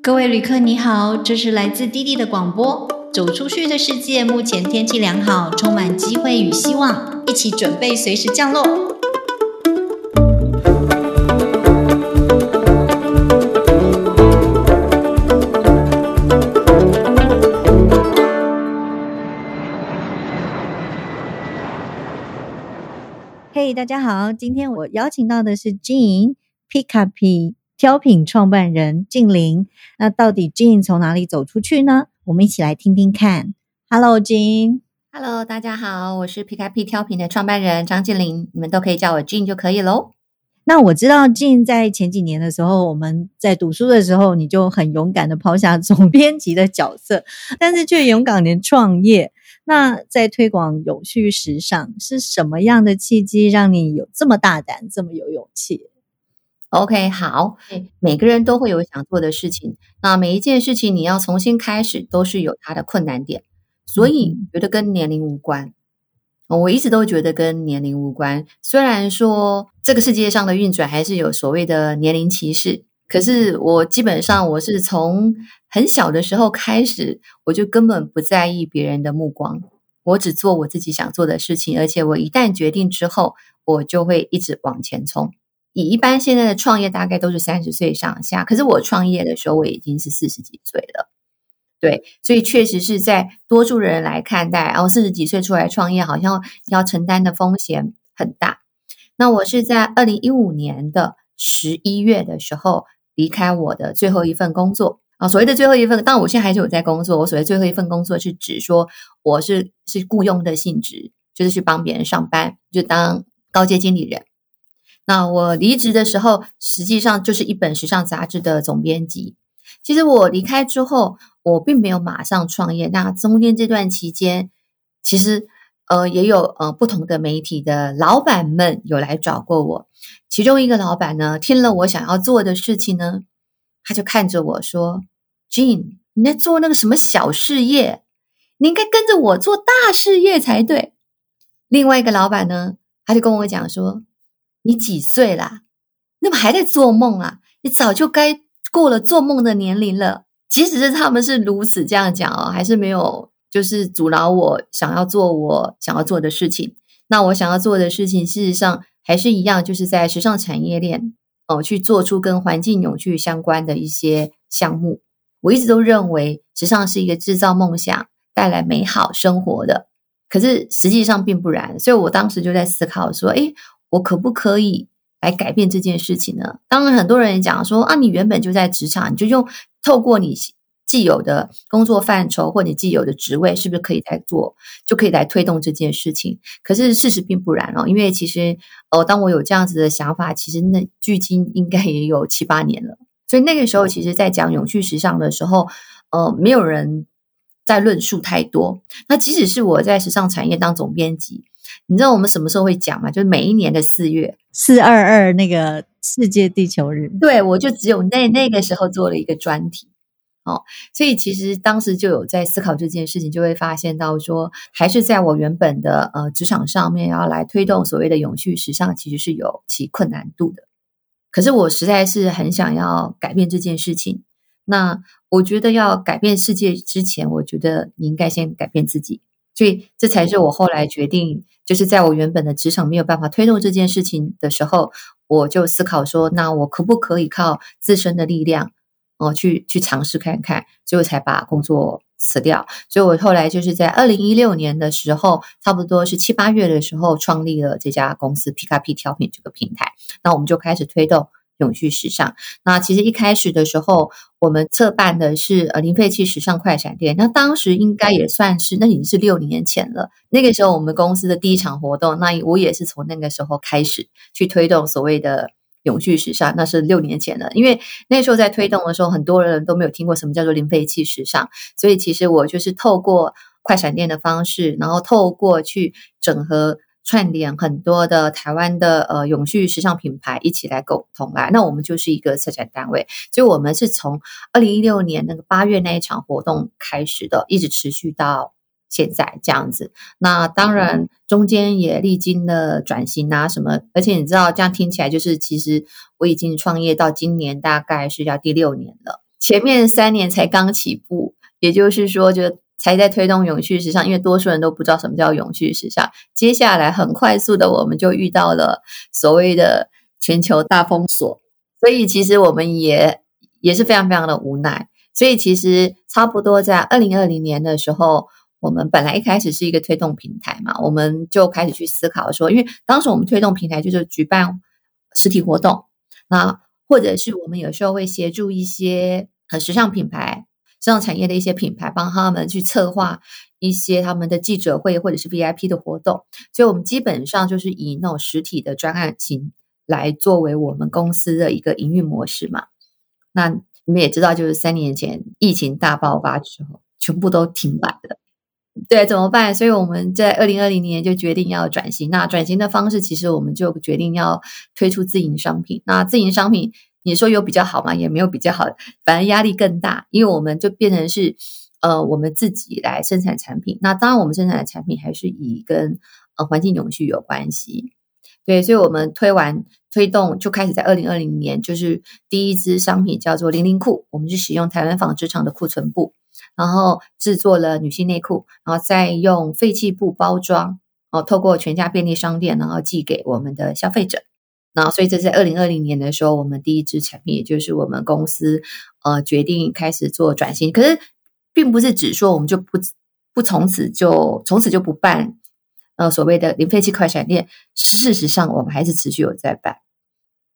各位旅客，你好，这是来自滴滴的广播。走出去的世界，目前天气良好，充满机会与希望，一起准备随时降落。嘿，大家好，今天我邀请到的是 Jean Pickup 挑品创办人静玲。那到底 Jean 从哪里走出去呢？我们一起来听听看。Hello，Jean。Hello，大家好，我是 PKP 挑品的创办人张静玲，你们都可以叫我 Jean 就可以喽。那我知道 Jean 在前几年的时候，我们在读书的时候，你就很勇敢的抛下总编辑的角色，但是却勇敢的创业。那在推广有序时尚，是什么样的契机让你有这么大胆、这么有勇气？OK，好，每个人都会有想做的事情，那每一件事情你要重新开始，都是有它的困难点，所以觉得跟年龄无关。我一直都觉得跟年龄无关，虽然说这个世界上的运转还是有所谓的年龄歧视，可是我基本上我是从很小的时候开始，我就根本不在意别人的目光，我只做我自己想做的事情，而且我一旦决定之后，我就会一直往前冲。以一般现在的创业大概都是三十岁上下，可是我创业的时候我已经是四十几岁了。对，所以确实是在多数人来看待，然后四十几岁出来创业，好像要承担的风险很大。那我是在二零一五年的十一月的时候离开我的最后一份工作啊。所谓的最后一份，当然我现在还是有在工作。我所谓最后一份工作是指说我是是雇佣的性质，就是去帮别人上班，就当高阶经理人。那我离职的时候，实际上就是一本时尚杂志的总编辑。其实我离开之后，我并没有马上创业。那中间这段期间，其实呃也有呃不同的媒体的老板们有来找过我。其中一个老板呢，听了我想要做的事情呢，他就看着我说：“Jean，你在做那个什么小事业？你应该跟着我做大事业才对。”另外一个老板呢，他就跟我讲说：“你几岁啦？那么还在做梦啊？你早就该。”过了做梦的年龄了，即使是他们是如此这样讲哦，还是没有就是阻挠我想要做我想要做的事情。那我想要做的事情，事实上还是一样，就是在时尚产业链哦，去做出跟环境永续相关的一些项目。我一直都认为，时尚是一个制造梦想、带来美好生活的，可是实际上并不然。所以我当时就在思考说，诶，我可不可以？来改变这件事情呢？当然，很多人讲说啊，你原本就在职场，你就用透过你既有的工作范畴或你既有的职位，是不是可以来做，就可以来推动这件事情？可是事实并不然哦，因为其实呃，当我有这样子的想法，其实那距今应该也有七八年了。所以那个时候，其实在讲永续时尚的时候，呃，没有人在论述太多。那即使是我在时尚产业当总编辑。你知道我们什么时候会讲吗？就是每一年的四月四二二那个世界地球日，对我就只有那那个时候做了一个专题哦，所以其实当时就有在思考这件事情，就会发现到说，还是在我原本的呃职场上面要来推动所谓的永续时尚，其实是有其困难度的。可是我实在是很想要改变这件事情。那我觉得要改变世界之前，我觉得你应该先改变自己。所以这才是我后来决定，就是在我原本的职场没有办法推动这件事情的时候，我就思考说，那我可不可以靠自身的力量，哦，去去尝试看看，最后才把工作辞掉。所以我后来就是在二零一六年的时候，差不多是七八月的时候，创立了这家公司 PKP 挑品这个平台。那我们就开始推动。永续时尚。那其实一开始的时候，我们策办的是呃零废弃时尚快闪店。那当时应该也算是，那已经是六年前了。那个时候我们公司的第一场活动，那我也是从那个时候开始去推动所谓的永续时尚。那是六年前了，因为那时候在推动的时候，很多人都没有听过什么叫做零废弃时尚，所以其实我就是透过快闪店的方式，然后透过去整合。串联很多的台湾的呃永续时尚品牌一起来共同来，那我们就是一个策展单位，所以我们是从二零一六年那个八月那一场活动开始的，一直持续到现在这样子。那当然中间也历经了转型啊什么，而且你知道这样听起来就是其实我已经创业到今年大概是要第六年了。前面三年才刚起步，也就是说，就才在推动永续时尚，因为多数人都不知道什么叫永续时尚。接下来很快速的，我们就遇到了所谓的全球大封锁，所以其实我们也也是非常非常的无奈。所以其实差不多在二零二零年的时候，我们本来一开始是一个推动平台嘛，我们就开始去思考说，因为当时我们推动平台就是举办实体活动，那或者是我们有时候会协助一些呃时尚品牌。时尚产业的一些品牌，帮他们去策划一些他们的记者会或者是 VIP 的活动，所以我们基本上就是以那种实体的专案型来作为我们公司的一个营运模式嘛。那你们也知道，就是三年前疫情大爆发之后，全部都停摆了。对，怎么办？所以我们在二零二零年就决定要转型。那转型的方式，其实我们就决定要推出自营商品。那自营商品。你说有比较好吗？也没有比较好，反而压力更大，因为我们就变成是呃，我们自己来生产产品。那当然，我们生产的产品还是以跟呃环境永续有关系。对，所以我们推完推动就开始在二零二零年，就是第一支商品叫做零零裤，我们是使用台湾纺织厂的库存布，然后制作了女性内裤，然后再用废弃布包装，哦，透过全家便利商店，然后寄给我们的消费者。那所以这在二零二零年的时候，我们第一支产品，也就是我们公司呃决定开始做转型。可是，并不是只说我们就不不从此就从此就不办呃所谓的零废弃快闪店。事实上，我们还是持续有在办。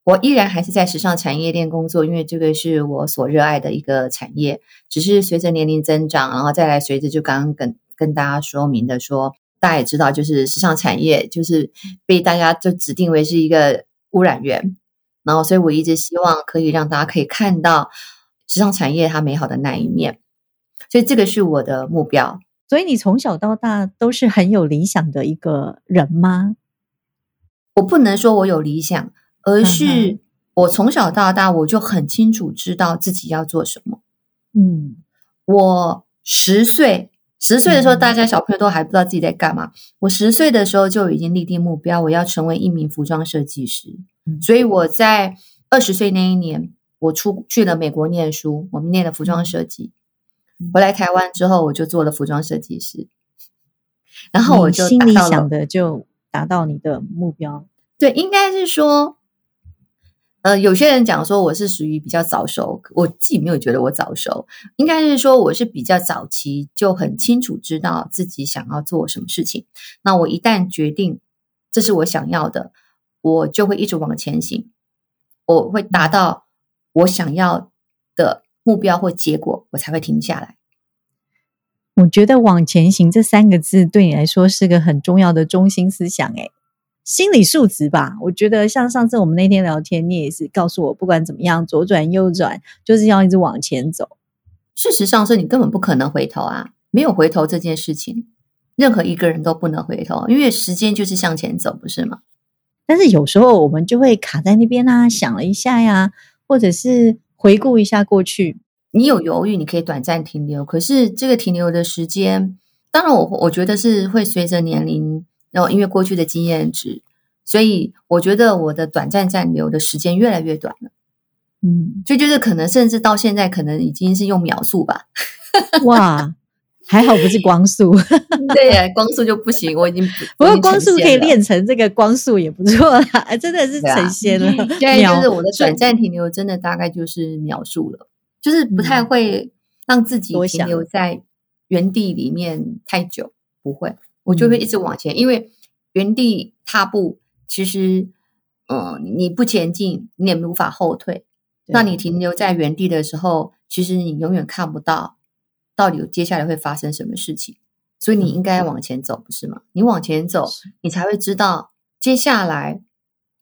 我依然还是在时尚产业链工作，因为这个是我所热爱的一个产业。只是随着年龄增长，然后再来随着就刚刚跟跟大家说明的说，大家也知道，就是时尚产业就是被大家就指定为是一个。污染源，然后，所以我一直希望可以让大家可以看到时尚产业它美好的那一面，所以这个是我的目标。所以你从小到大都是很有理想的一个人吗？我不能说我有理想，而是我从小到大我就很清楚知道自己要做什么。嗯，我十岁。十岁的时候，大家小朋友都还不知道自己在干嘛。我十岁的时候就已经立定目标，我要成为一名服装设计师。所以我在二十岁那一年，我出去了美国念书，我们念了服装设计。回来台湾之后，我就做了服装设计师。然后我就心里想的就达到你的目标。对，应该是说。呃，有些人讲说我是属于比较早熟，我自己没有觉得我早熟，应该是说我是比较早期就很清楚知道自己想要做什么事情。那我一旦决定这是我想要的，我就会一直往前行，我会达到我想要的目标或结果，我才会停下来。我觉得“往前行”这三个字对你来说是个很重要的中心思想，诶心理素质吧，我觉得像上次我们那天聊天，你也是告诉我，不管怎么样，左转右转，就是要一直往前走。事实上是你根本不可能回头啊，没有回头这件事情，任何一个人都不能回头，因为时间就是向前走，不是吗？但是有时候我们就会卡在那边啊，想了一下呀，或者是回顾一下过去，你有犹豫，你可以短暂停留，可是这个停留的时间，当然我我觉得是会随着年龄。然后，因为过去的经验值，所以我觉得我的短暂暂留的时间越来越短了。嗯，所以就是可能甚至到现在，可能已经是用秒速吧。哇，还好不是光速。对，光速就不行，我已经不过光速可以练成这个光速也不错啦，真的是成仙了。现在就是我的短暂停留，真的大概就是秒数了，就是不太会让自己停留在原地里面太久，不会。我就会一直往前，因为原地踏步，其实，嗯，你不前进，你也无法后退。那你停留在原地的时候，其实你永远看不到到底接下来会发生什么事情。所以你应该往前走，不是吗？你往前走，你才会知道接下来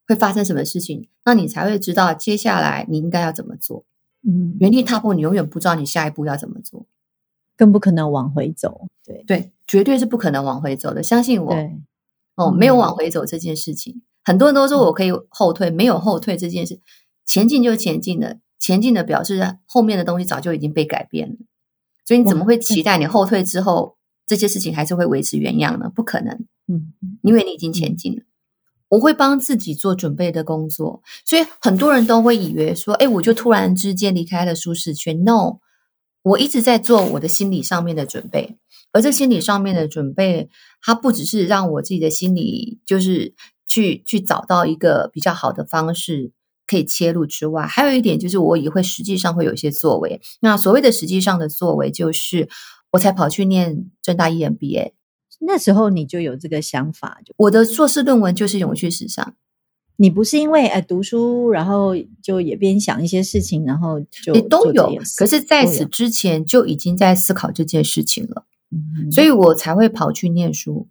会发生什么事情。那你才会知道接下来你应该要怎么做。嗯，原地踏步，你永远不知道你下一步要怎么做。更不可能往回走，对对，绝对是不可能往回走的。相信我，哦，没有往回走这件事情。很多人都说我可以后退，没有后退这件事，前进就前进的，前进的表示后面的东西早就已经被改变了。所以你怎么会期待你后退之后这些事情还是会维持原样呢？不可能，嗯，因为你已经前进了。我会帮自己做准备的工作，所以很多人都会以为说，哎，我就突然之间离开了舒适圈。No，我一直在做我的心理上面的准备，而这心理上面的准备，它不只是让我自己的心理就是去去找到一个比较好的方式可以切入之外，还有一点就是我也会实际上会有一些作为。那所谓的实际上的作为，就是我才跑去念正大 EMBA。那时候你就有这个想法，我的硕士论文就是永续时尚。你不是因为呃读书，然后就也边想一些事情，然后就也都有。可是在此之前就已经在思考这件事情了，所以我才会跑去念书。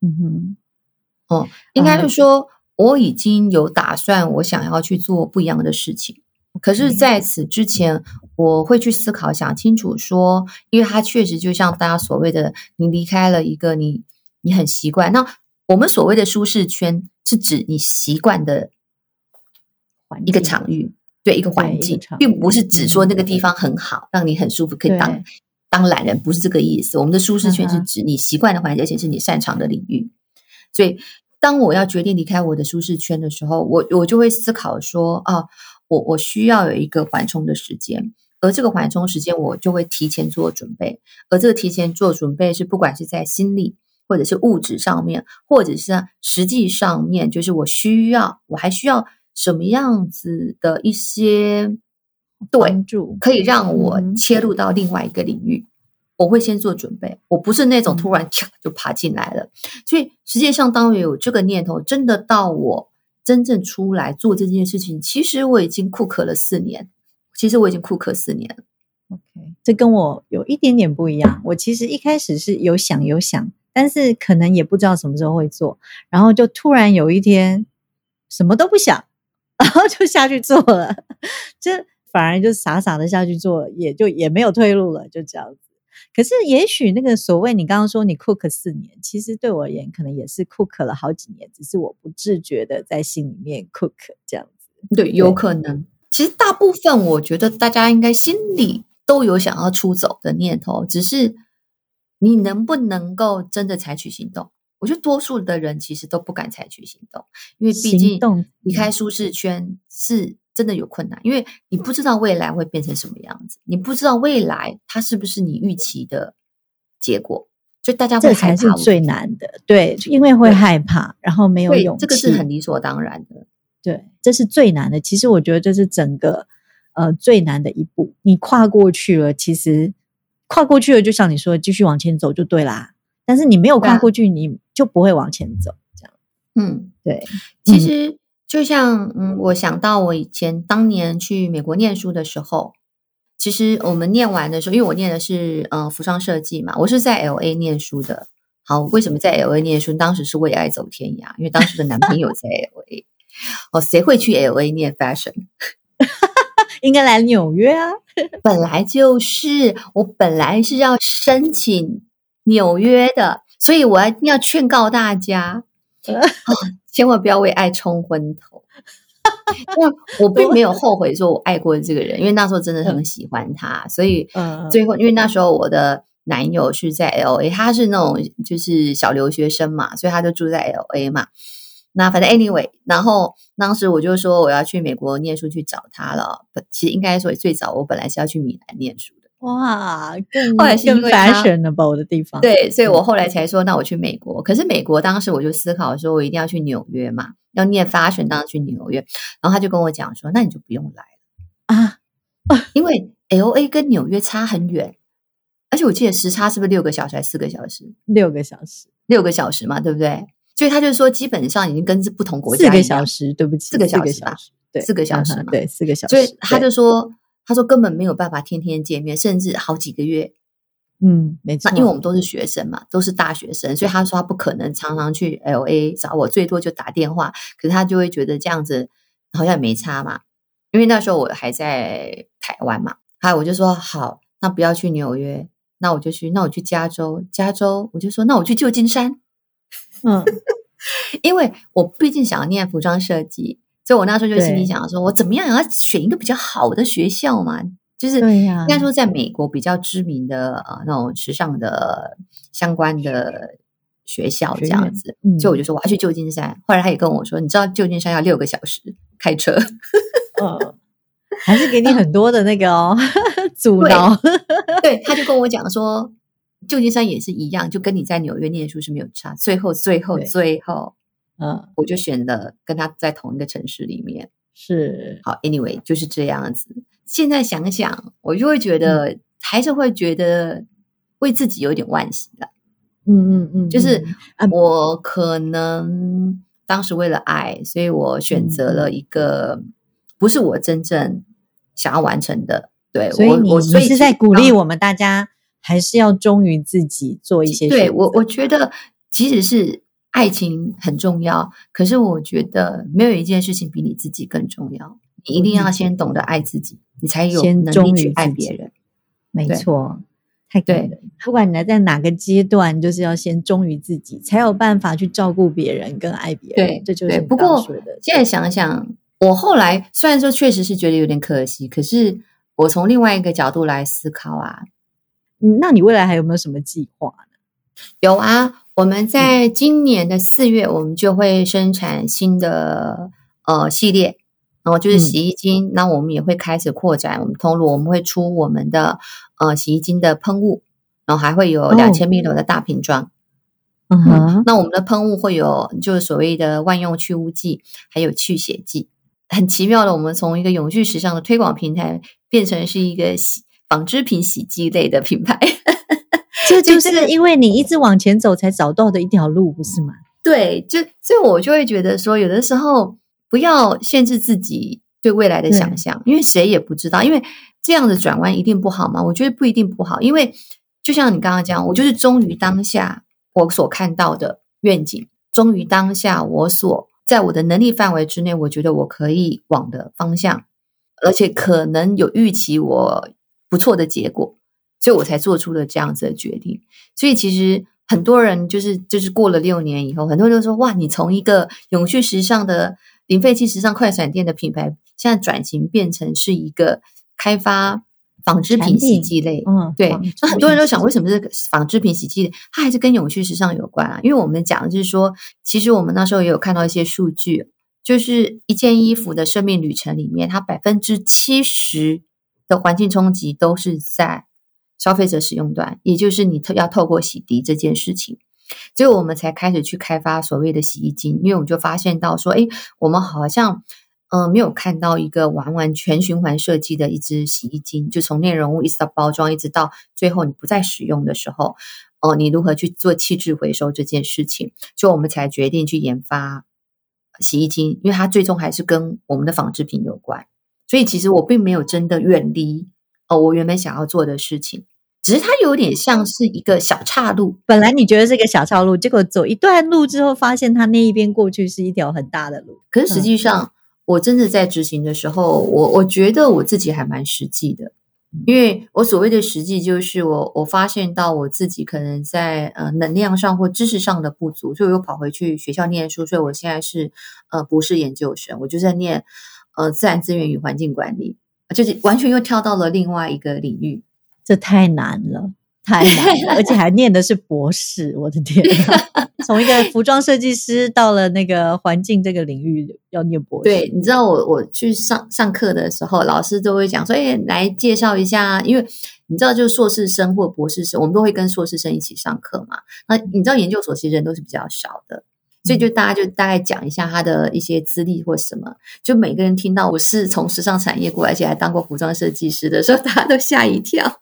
嗯哼，哦，应该是说我已经有打算，我想要去做不一样的事情。可是在此之前，我会去思考、想清楚，说，因为它确实就像大家所谓的，你离开了一个你你很习惯。那我们所谓的舒适圈，是指你习惯的一个场域，对一个环境，并不是指说那个地方很好，让你很舒服，可以当当懒人，不是这个意思。我们的舒适圈是指你习惯的环境，而且是你擅长的领域。所以，当我要决定离开我的舒适圈的时候，我我就会思考说，啊。我我需要有一个缓冲的时间，而这个缓冲时间我就会提前做准备，而这个提前做准备是不管是在心理或者是物质上面，或者是实际上面，就是我需要我还需要什么样子的一些关注，可以让我切入到另外一个领域，我会先做准备，我不是那种突然 就爬进来了，所以实际上当我有这个念头，真的到我。真正出来做这件事情，其实我已经库克了四年。其实我已经库克四年了。OK，这跟我有一点点不一样。我其实一开始是有想有想，但是可能也不知道什么时候会做，然后就突然有一天什么都不想，然后就下去做了。这反而就傻傻的下去做，也就也没有退路了，就这样子。可是，也许那个所谓你刚刚说你 cook 四年，其实对我而言，可能也是 cook 了好几年，只是我不自觉的在心里面 cook 这样子。对，有可能。其实大部分我觉得大家应该心里都有想要出走的念头，只是你能不能够真的采取行动？我觉得多数的人其实都不敢采取行动，因为毕竟离开舒适圈是。真的有困难，因为你不知道未来会变成什么样子，你不知道未来它是不是你预期的结果，所以大家这才是最难的。对，因为会害怕，然后没有勇气，这个是很理所当然的。对，这是最难的。其实我觉得这是整个呃最难的一步。你跨过去了，其实跨过去了，就像你说，继续往前走就对啦。但是你没有跨过去，你就不会往前走。这样，嗯，对，其实。就像嗯，我想到我以前当年去美国念书的时候，其实我们念完的时候，因为我念的是呃服装设计嘛，我是在 L A 念书的。好，为什么在 L A 念书？当时是为爱走天涯，因为当时的男朋友在 L A。哦，谁会去 L A 念 fashion？应该来纽约啊！本来就是，我本来是要申请纽约的，所以我一定要劝告大家。千万不要为爱冲昏头。那 我并没有后悔说我爱过这个人，因为那时候真的很喜欢他，所以最后因为那时候我的男友是在 L A，他是那种就是小留学生嘛，所以他就住在 L A 嘛。那反正 anyway，然后当时我就说我要去美国念书去找他了。其实应该说最早我本来是要去米兰念书。哇，更后来是更 fashionable 的地方，对，所以我后来才说，那我去美国。可是美国当时我就思考说，我一定要去纽约嘛，要念 fashion，当然去纽约。然后他就跟我讲说，那你就不用来了啊，因为 L A 跟纽约差很远，而且我记得时差是不是六个小时还是四个小时？六个小时，六个小时嘛，对不对？所以他就说，基本上已经跟不同国家四个小时，对不起，四个小时吧，对，四个小时嘛，对，四个小时。所以他就说。他说根本没有办法天天见面，甚至好几个月。嗯，没错。那因为我们都是学生嘛，都是大学生，所以他说他不可能常常去 L A 找我，最多就打电话。可是他就会觉得这样子好像也没差嘛，因为那时候我还在台湾嘛。有我就说好，那不要去纽约，那我就去，那我去加州，加州我就说那我去旧金山。嗯，因为我毕竟想要念服装设计。所以，我那时候就心里想说，我怎么样也要选一个比较好的学校嘛，就是应该说，在美国比较知名的呃那种时尚的相关的学校这样子，嗯所以我就说我要去旧金山。后来他也跟我说，你知道旧金山要六个小时开车，嗯，还是给你很多的那个哦阻挠。对，他就跟我讲说，旧金山也是一样，就跟你在纽约念书是没有差。最后，最后，最后，嗯，我就选了跟他在同一个城市里面。是，好，anyway 就是这样子。现在想想，我就会觉嗯得，还是会觉得为自己有点惋惜的。嗯嗯嗯，就是我可能当时为了爱，所以我选择嗯了一个不是我真正想要完成的。对所以你我我所以你是在鼓励我。们大家还是要忠于自己，做一些对我，我觉得即使是爱情很重要，可是我觉得没有一件事情比你自己更重要。你一定要先懂得爱自己，你才有先能力去爱别人。对没错，太感对了。不管你在哪个阶段，就是要先忠于自己，才有办法去照顾别人跟爱别人。对这就是不过。现在想想，我后来虽然说确实是觉得有点可惜，可是我从另外一个角度来思考啊，嗯那你未来还有没有什么计划呢？有啊，我们嗯在今年的四月，我们就会生产新的呃系列，然后就是嗯洗衣精。那我们也会开始扩展我们通路，我们会出我们的呃洗衣精的喷雾，然后还会有哦两千 ml 的大瓶装。嗯哼，那我们的喷雾会有就是所谓的万用去污剂，还有去血剂。很奇妙的，我们从一个永续时尚的推广平台，变成是一个洗纺织品洗剂类的品牌。这就是因为你一直往前走才找到的一条路，不是吗？对，就所以我就会觉得说，有的时候不要限制自己对未来的想象，因为谁也不知道，因为这样的转弯一定不好吗？我觉得不一定不好，因为就像你刚刚讲，我就是忠于当下我所看到的愿景，忠于当下我所在我的能力范围之内，我觉得我可以往的方向，而且可能有预期我不错的结果，所以我才做出了这样子的决定。所以其实很多人就是就是过了六年以后，很多人就说哇，你从一个永续时尚的零废弃时尚快闪店的品牌，现在转型变成是一个开发纺织品洗剂类。嗯，对那很多人都想，品为什么这个纺织品洗剂它还是跟永续时尚有关啊？因为我们讲的是说，其实我们那时候也有看到一些数据，就是一件衣服的生命旅程里面，它百分之七十的环境冲击都是在消费者使用端，也就是你特要透过洗涤这件事情。所以我们才开始去开发所谓的洗衣精，因为我们就发现到说，哎，我们好像嗯、没有看到一个完完全循环设计的一支洗衣精，就从内容物一直到包装，一直到最后你不再使用的时候，哦、你如何去做气质回收这件事情，所以我们才决定去研发洗衣精，因为它最终还是跟我们的纺织品有关。所以其实我并没有真的远离哦，我原本想要做的事情，只是它有点像是一个小岔路。本来你觉得是个小岔路，结果走一段路之后，发现它那一边过去是一条很大的路。可是实际上，我真的在执行的时候，我我觉得我自己还蛮实际的，因为我所谓的实际，就是我我发现到我自己可能在呃能量上或知识上的不足，所以我又跑回去学校念书，所以我现在是呃博士研究生，我就在念呃自然资源与环境管理，就是完全又跳到了另外一个领域。这太难了，太难了，而且还念的是博士，我的天啊！从一个服装设计师到了那个环境这个领域要念博士，对，你知道我我去上上课的时候，老师都会讲说，哎，来介绍一下，因为你知道，就是硕士生或博士生，我们都会跟硕士生一起上课嘛。那你知道研究所其实人都是比较少的，所以就大家就大概讲一下他的一些资历或什么。就每个人听到我是从时尚产业过来，而且还当过服装设计师的时候，大家都吓一跳。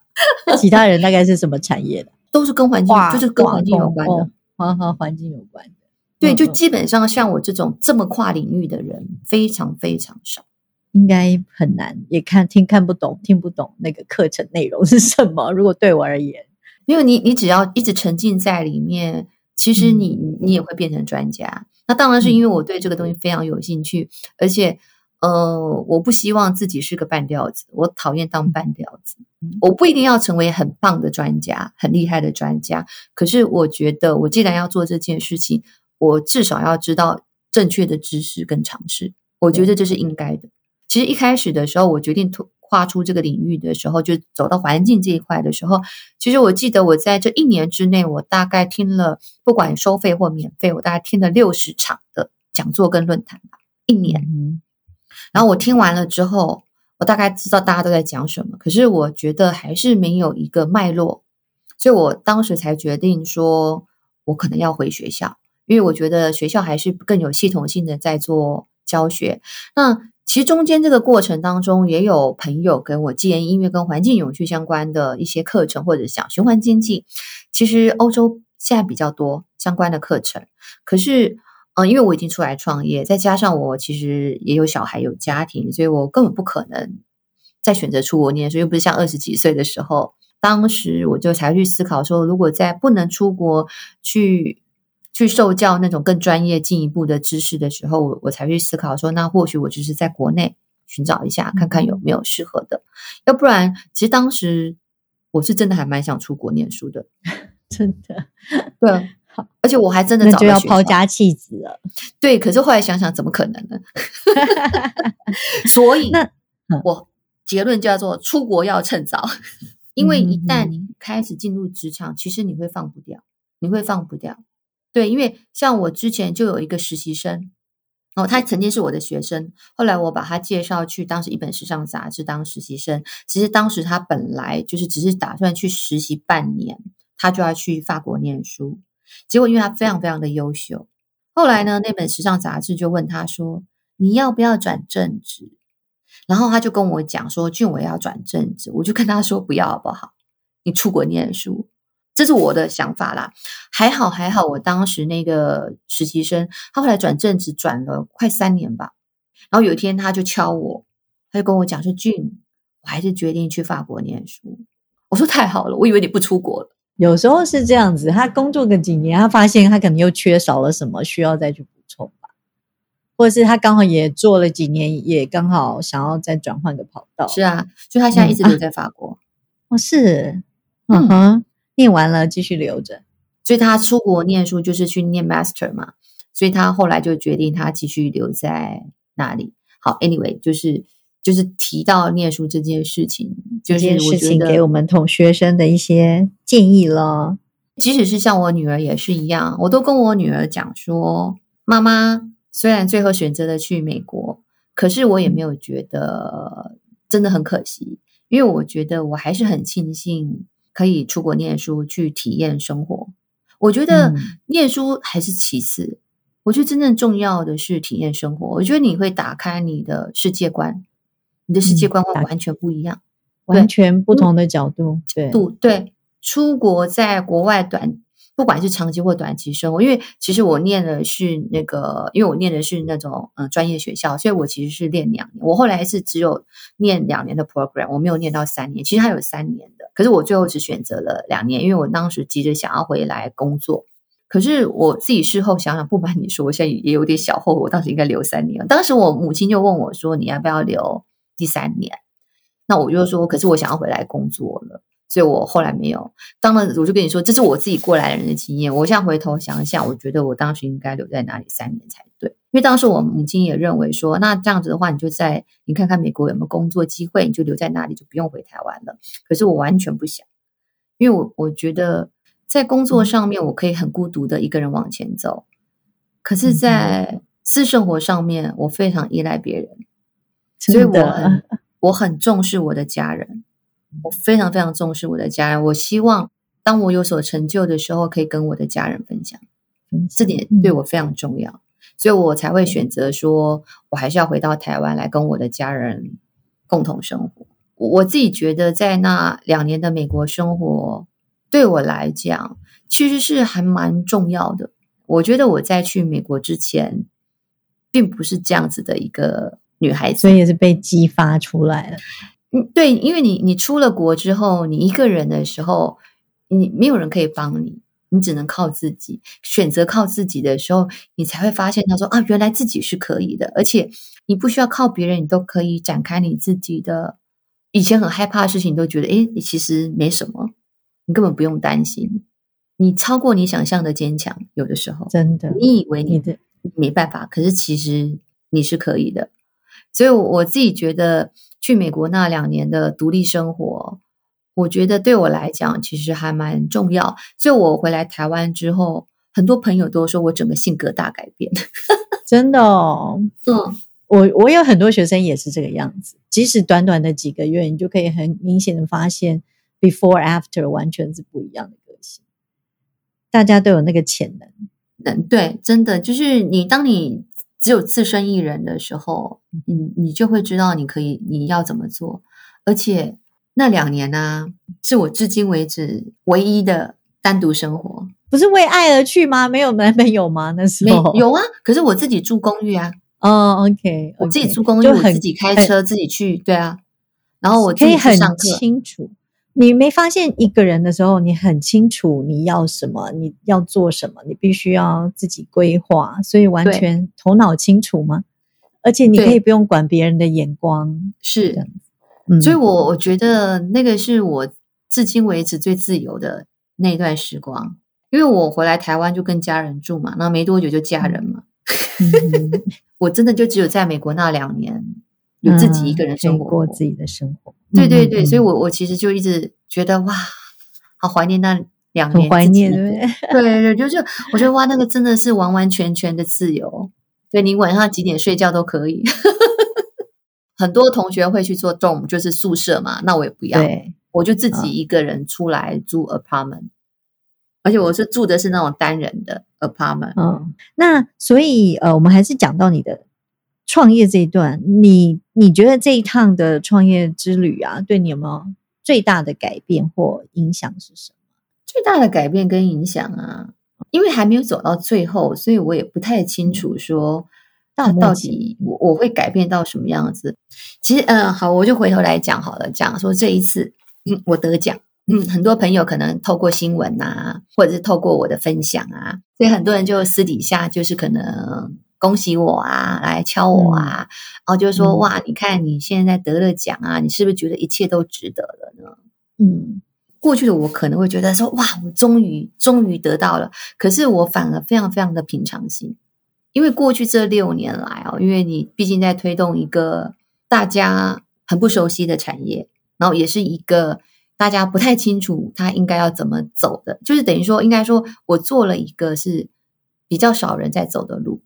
其他人大概是什么产业的？都是跟环境，就是跟环境有关的。环，和环境有关的。对，就基本上像我这种这么跨领域的人，非常非常少。应该很难，也看听看不懂，听不懂那个课程内容是什么。如果对我而言，因为你你只要一直沉浸在里面，其实你、嗯你也会变成专家。那当然是因为我对这个东西非常有兴趣，而且呃，我不希望自己是个半吊子，我讨厌当半吊子。嗯我不一定要成为很棒的专家、很厉害的专家，可是我觉得我既然要做这件事情，我至少要知道正确的知识跟常识，我觉得这是应该的。其实一开始的时候，我决定跨出这个领域的时候，就走到环境这一块的时候，其实我记得我在这一年之内，我大概听了不管收费或免费，我大概听了六十场的讲座跟论坛吧，一年。然后我听完了之后，我大概知道大家都在讲什么，可是我觉得还是没有一个脉络，所以我当时才决定说，我可能要回学校，因为我觉得学校还是更有系统性的在做教学。那其实中间这个过程当中，也有朋友跟我建议，音乐跟环境永续相关的一些课程，或者讲循环经济，其实欧洲现在比较多相关的课程。可是，嗯，因为我已经出来创业，再加上我其实也有小孩有家庭，所以我根本不可能再选择出国念书，又不是像二十几岁的时候，当时我就才去思考说，如果在不能出国去。去受教那种更专业、进一步的知识的时候，我我才去思考说，那或许我就是在国内寻找一下，看看有没有适合的。要不然，其实当时我是真的还蛮想出国念书的，真的。对，而且我还真的就要抛家弃子了。对，可是后来想想，怎么可能呢？所以，那我结论叫做出国要趁早，因为一旦你开始进入职场，其实你会放不掉，你会放不掉。对，因为像我之前就有一个实习生，哦，他曾经是我的学生，后来我把他介绍去当时一本时尚杂志当实习生。其实当时他本来就是只是打算去实习半年，他就要去法国念书。结果因为他非常非常的优秀，后来呢，那本时尚杂志就问他说：“你要不要转正职？”然后他就跟我讲说：“俊，伟要转正职。”我就跟他说：“不要好不好？你出国念书。”这是我的想法啦，还好还好，我当时那个实习生，他后来转正职转了快三年吧，然后有一天他就敲我，他就跟我讲说：“俊，我还是决定去法国念书。”我说：“太好了，我以为你不出国了。”有时候是这样子，他工作个几年，他发现他可能又缺少了什么，需要再去补充吧，或者是他刚好也做了几年，也刚好想要再转换个跑道。是啊，所以他现在一直留在法国。哦，是，嗯哼。念完了，继续留着。所以他出国念书就是去念 master 嘛，所以他后来就决定他继续留在那里。好，anyway，就是就是提到念书这件事情，这件事情给我们同学生的一些建议了。即使是像我女儿也是一样，我都跟我女儿讲说：“妈妈虽然最后选择了去美国，可是我也没有觉得真的很可惜，因为我觉得我还是很庆幸。”可以出国念书去体验生活，我觉得念书还是其次。我觉得真正重要的是体验生活。我觉得你会打开你的世界观，你的世界观会完全不一样，完全不同的角度。对，对，出国在国外短。不管是长期或短期生活，因为其实我念的是那个，因为我念的是那种嗯专业学校，所以我其实是练两年。我后来是只有念两年的 program，我没有念到三年。其实它有三年的，可是我最后只选择了两年，因为我当时急着想要回来工作。可是我自己事后想想，不瞒你说，我现在也有点小后悔，我当时应该留三年。当时我母亲就问我说：“你要不要留第三年？”那我就说：“可是我想要回来工作了。”所以我后来没有当了，我就跟你说，这是我自己过来人的经验。我现在回头想想，我觉得我当时应该留在哪里三年才对，因为当时我母亲也认为说，那这样子的话，你就在你看看美国有没有工作机会，你就留在那里，就不用回台湾了。可是我完全不想，因为我我觉得在工作上面我可以很孤独的一个人往前走，可是，在私生活上面我非常依赖别人，所以我很我很重视我的家人。我非常非常重视我的家人，我希望当我有所成就的时候，可以跟我的家人分享，这点对我非常重要，所以我才会选择说，我还是要回到台湾来跟我的家人共同生活。我自己觉得，在那两年的美国生活，对我来讲其实是还蛮重要的。我觉得我在去美国之前，并不是这样子的一个女孩子，所以也是被激发出来了。嗯，对，因为你你出了国之后，你一个人的时候，你没有人可以帮你，你只能靠自己。选择靠自己的时候，你才会发现，他说啊，原来自己是可以的，而且你不需要靠别人，你都可以展开你自己的。以前很害怕的事情，都觉得哎，其实没什么，你根本不用担心。你超过你想象的坚强，有的时候真的，你以为你的没办法，可是其实你是可以的。所以我自己觉得。去美国那两年的独立生活，我觉得对我来讲其实还蛮重要。所以我回来台湾之后，很多朋友都说我整个性格大改变。真的哦，嗯，我我有很多学生也是这个样子，即使短短的几个月，你就可以很明显的发现 before after 完全是不一样的个性。大家都有那个潜能。能，对，真的就是你，当你只有自身一人的时候，你你就会知道你可以你要怎么做。而且那两年呢，是我至今为止唯一的单独生活。不是为爱而去吗？没有男朋友吗？那时候有啊，可是我自己住公寓啊。哦，OK，我自己住公寓，我自己开车自己去，对啊。然后我可以很清楚。你没发现一个人的时候，你很清楚你要什么，你要做什么，你必须要自己规划，所以完全头脑清楚吗？而且你可以不用管别人的眼光，是，嗯，所以我我觉得那个是我至今为止最自由的那段时光，因为我回来台湾就跟家人住嘛，那没多久就嫁人嘛，我真的就只有在美国那两年。有自己一个人生活过自己的生活，对对对，所以我我其实就一直觉得哇，好怀念那两年，怀念对对对，就是我觉得哇，那个真的是完完全全的自由，对你晚上几点睡觉都可以。很多同学会去做 dorm，就是宿舍嘛，那我也不要，我就自己一个人出来租 apartment，而且我是住的是那种单人的 apartment。嗯，那所以呃，我们还是讲到你的。创业这一段，你你觉得这一趟的创业之旅啊，对你有没有最大的改变或影响是什么？最大的改变跟影响啊，因为还没有走到最后，所以我也不太清楚说到到底我我会改变到什么样子。其实，嗯，好，我就回头来讲好了，讲说这一次嗯我得奖，嗯，很多朋友可能透过新闻啊，或者是透过我的分享啊，所以很多人就私底下就是可能。恭喜我啊，来敲我啊，然后就说哇，你看你现在得了奖啊，你是不是觉得一切都值得了呢？嗯，过去的我可能会觉得说哇，我终于终于得到了，可是我反而非常非常的平常心，因为过去这六年来哦，因为你毕竟在推动一个大家很不熟悉的产业，然后也是一个大家不太清楚他应该要怎么走的，就是等于说应该说我做了一个是比较少人在走的路。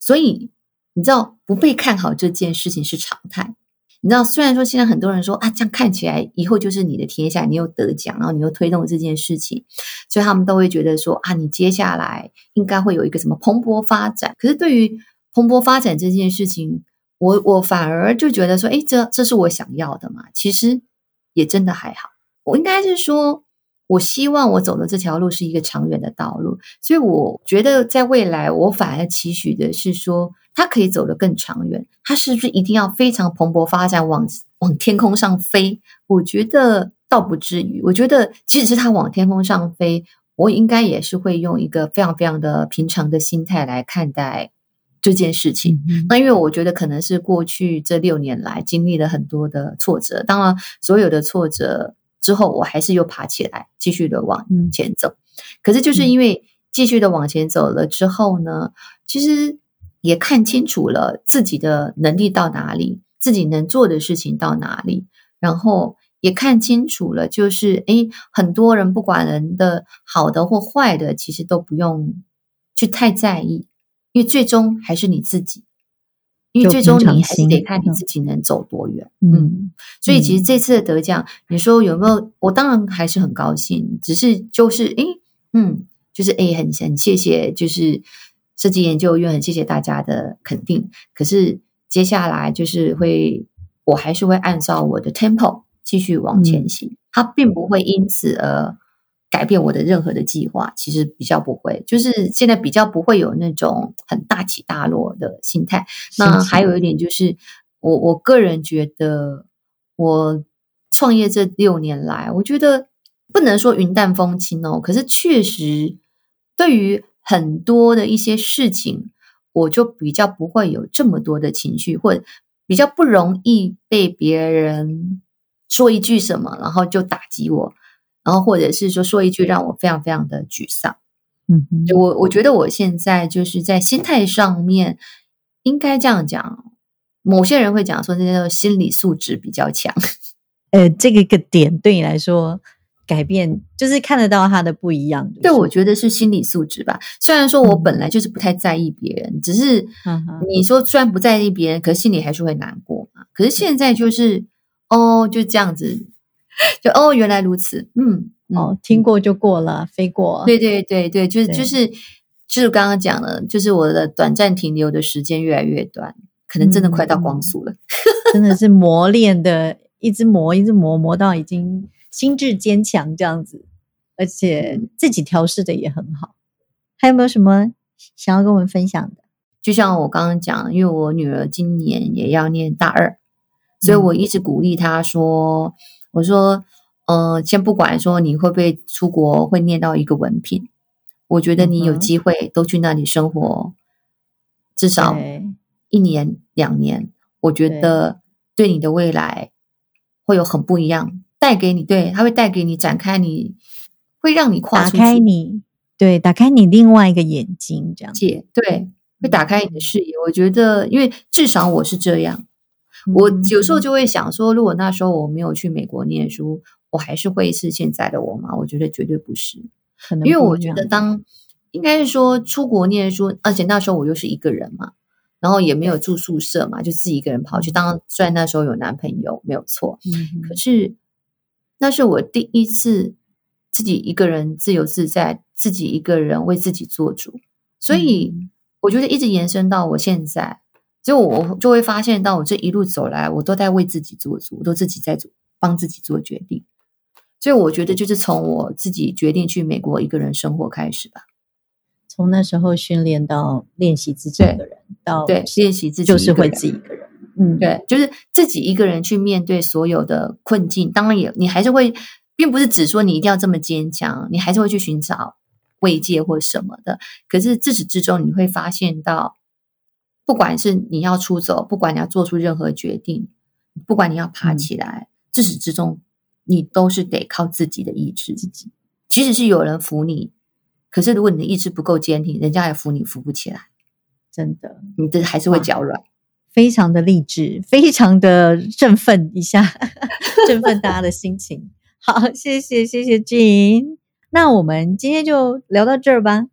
所以你知道不被看好这件事情是常态。你知道，虽然说现在很多人说啊，这样看起来以后就是你的天下，你又得奖，然后你又推动这件事情，所以他们都会觉得说啊，你接下来应该会有一个什么蓬勃发展。可是对于蓬勃发展这件事情，我我反而就觉得说，哎，这这是我想要的嘛？其实也真的还好。我应该是说。我希望我走的这条路是一个长远的道路，所以我觉得在未来，我反而期许的是说，它可以走得更长远。它是不是一定要非常蓬勃发展，往往天空上飞？我觉得倒不至于。我觉得，即使是它往天空上飞，我应该也是会用一个非常非常的平常的心态来看待这件事情。那因为我觉得，可能是过去这六年来经历了很多的挫折，当然所有的挫折。之后我还是又爬起来，继续的往前走。可是就是因为继续的往前走了之后呢，其实也看清楚了自己的能力到哪里，自己能做的事情到哪里，然后也看清楚了，就是诶，很多人不管人的好的或坏的，其实都不用去太在意，因为最终还是你自己。因为最终你还是得看你自己能走多远，嗯，所以其实这次的得奖，你说有没有？我当然还是很高兴，只是就是诶，嗯，就是诶，很很谢谢，就是设计研究院很谢谢大家的肯定。可是接下来就是会，我还是会按照我的 tempo 继续往前行，它并不会因此而。改变我的任何的计划，其实比较不会，就是现在比较不会有那种很大起大落的心态。那还有一点就是，我我个人觉得，我创业这六年来，我觉得不能说云淡风轻哦，可是确实对于很多的一些事情，我就比较不会有这么多的情绪，或者比较不容易被别人说一句什么，然后就打击我。然后，或者是说说一句让我非常非常的沮丧，嗯，我我觉得我现在就是在心态上面应该这样讲，某些人会讲说，这叫心理素质比较强。呃，这个个点对你来说改变，就是看得到他的不一样。对，我觉得是心理素质吧。虽然说我本来就是不太在意别人，只是你说虽然不在意别人，可是心里还是会难过嘛。可是现在就是哦，就这样子，就哦，原来如此，嗯，哦，听过就过了，飞过。对对对对，就是就是就是刚刚讲了，就是我的短暂停留的时间越来越短，可能真的快到光速了，真的是磨练的。一直磨，一直磨，磨到已经心智坚强这样子，而且自己调试的也很好。还有没有什么想要跟我们分享的？就像我刚刚讲，因为我女儿今年也要念大二，所以我一直鼓励她说：“我说，呃，先不管说你会不会出国，会念到一个文凭，我觉得你有机会都去那里生活，至少一年两年，我觉得对你的未来。”会有很不一样，带给你，对，它会带给你展开，你会让你跨打开你，对，打开你另外一个眼睛，这样，对，会打开你的视野。我觉得，因为至少我是这样，我有时候就会想说，如果那时候我没有去美国念书，我还是会是现在的我吗？我觉得绝对不是，因为我觉得当应该是说出国念书，而且那时候我又是一个人嘛。然后也没有住宿舍嘛，就自己一个人跑去。当然，虽然那时候有男朋友，没有错，可是那是我第一次自己一个人自由自在，自己一个人为自己做主。所以我觉得一直延伸到我现在，就我就会发现到我这一路走来，我都在为自己做主，我都自己在做，帮自己做决定。所以我觉得就是从我自己决定去美国一个人生活开始吧。从那时候训练到练习自己一个人，到对练习自己就是会自己一个人，嗯，对，就是自己一个人去面对所有的困境。当然也，你还是会，并不是只说你一定要这么坚强，你还是会去寻找慰藉或什么的。可是自始至终，你会发现到，不管是你要出走，不管你要做出任何决定，不管你要爬起来，自始至终，你都是得靠自己的意志。自己，即使是有人扶你。可是，如果你的意志不够坚挺，人家也扶你扶不起来，真的，你的还是会脚软。非常的励志，非常的振奋一下，振奋大家的心情。好，谢谢谢谢君。那我们今天就聊到这儿吧。